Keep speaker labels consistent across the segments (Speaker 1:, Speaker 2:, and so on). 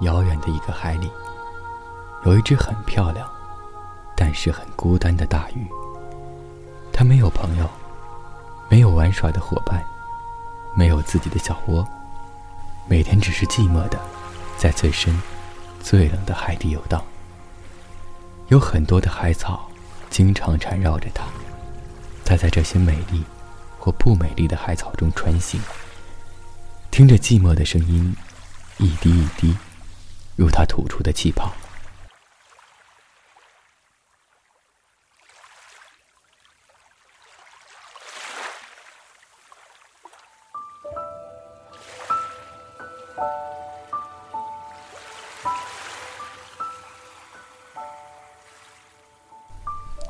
Speaker 1: 遥远的一个海里，有一只很漂亮，但是很孤单的大鱼。它没有朋友，没有玩耍的伙伴，没有自己的小窝，每天只是寂寞的，在最深、最冷的海底游荡。有很多的海草，经常缠绕着它。它在这些美丽或不美丽的海草中穿行，听着寂寞的声音，一滴一滴。如他吐出的气泡。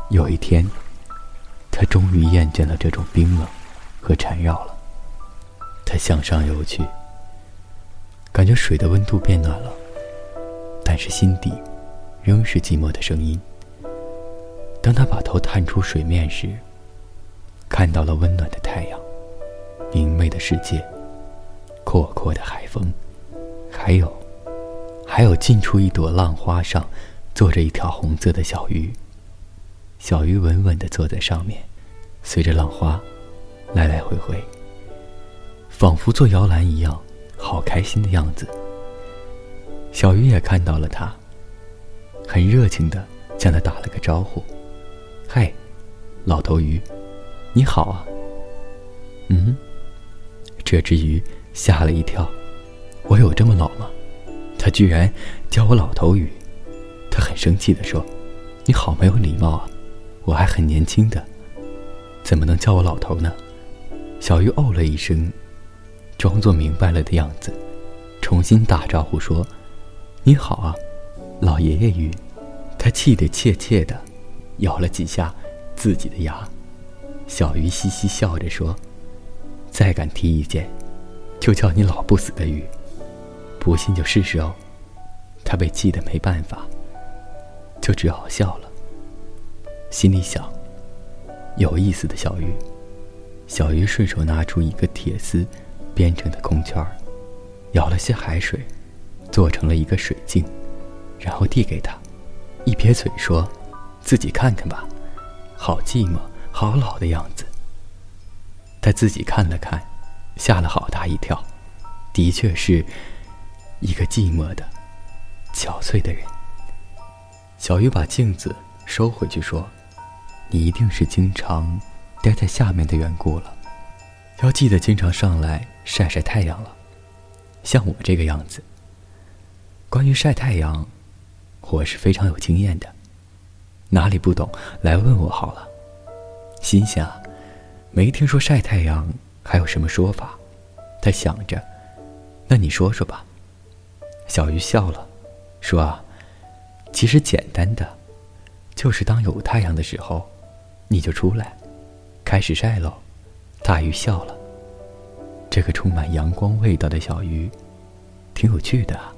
Speaker 1: 有一天，他终于厌倦了这种冰冷和缠绕了。他向上游去，感觉水的温度变暖了。但是心底，仍是寂寞的声音。当他把头探出水面时，看到了温暖的太阳、明媚的世界、阔阔的海风，还有，还有近处一朵浪花上，坐着一条红色的小鱼。小鱼稳稳地坐在上面，随着浪花，来来回回，仿佛坐摇篮一样，好开心的样子。小鱼也看到了他，很热情的向他打了个招呼：“嗨，老头鱼，你好啊。”嗯，这只鱼吓了一跳，我有这么老吗？他居然叫我老头鱼，他很生气的说：“你好没有礼貌啊，我还很年轻的，怎么能叫我老头呢？”小鱼哦了一声，装作明白了的样子，重新打招呼说。你好啊，老爷爷鱼，他气得怯怯的，咬了几下自己的牙。小鱼嘻嘻笑着说：“再敢提意见，就叫你老不死的鱼。不信就试试哦。”他被气得没办法，就只好笑了。心里想：有意思的小鱼。小鱼顺手拿出一个铁丝编成的空圈儿，舀了些海水。做成了一个水镜，然后递给他，一撇嘴说：“自己看看吧，好寂寞，好老的样子。”他自己看了看，吓了好大一跳，的确是一个寂寞的、憔悴的人。小鱼把镜子收回去说：“你一定是经常待在下面的缘故了，要记得经常上来晒晒太阳了，像我这个样子。”关于晒太阳，我是非常有经验的。哪里不懂，来问我好了。心想，没听说晒太阳还有什么说法。他想着，那你说说吧。小鱼笑了，说：“啊，其实简单的，就是当有太阳的时候，你就出来，开始晒喽。”大鱼笑了。这个充满阳光味道的小鱼，挺有趣的啊。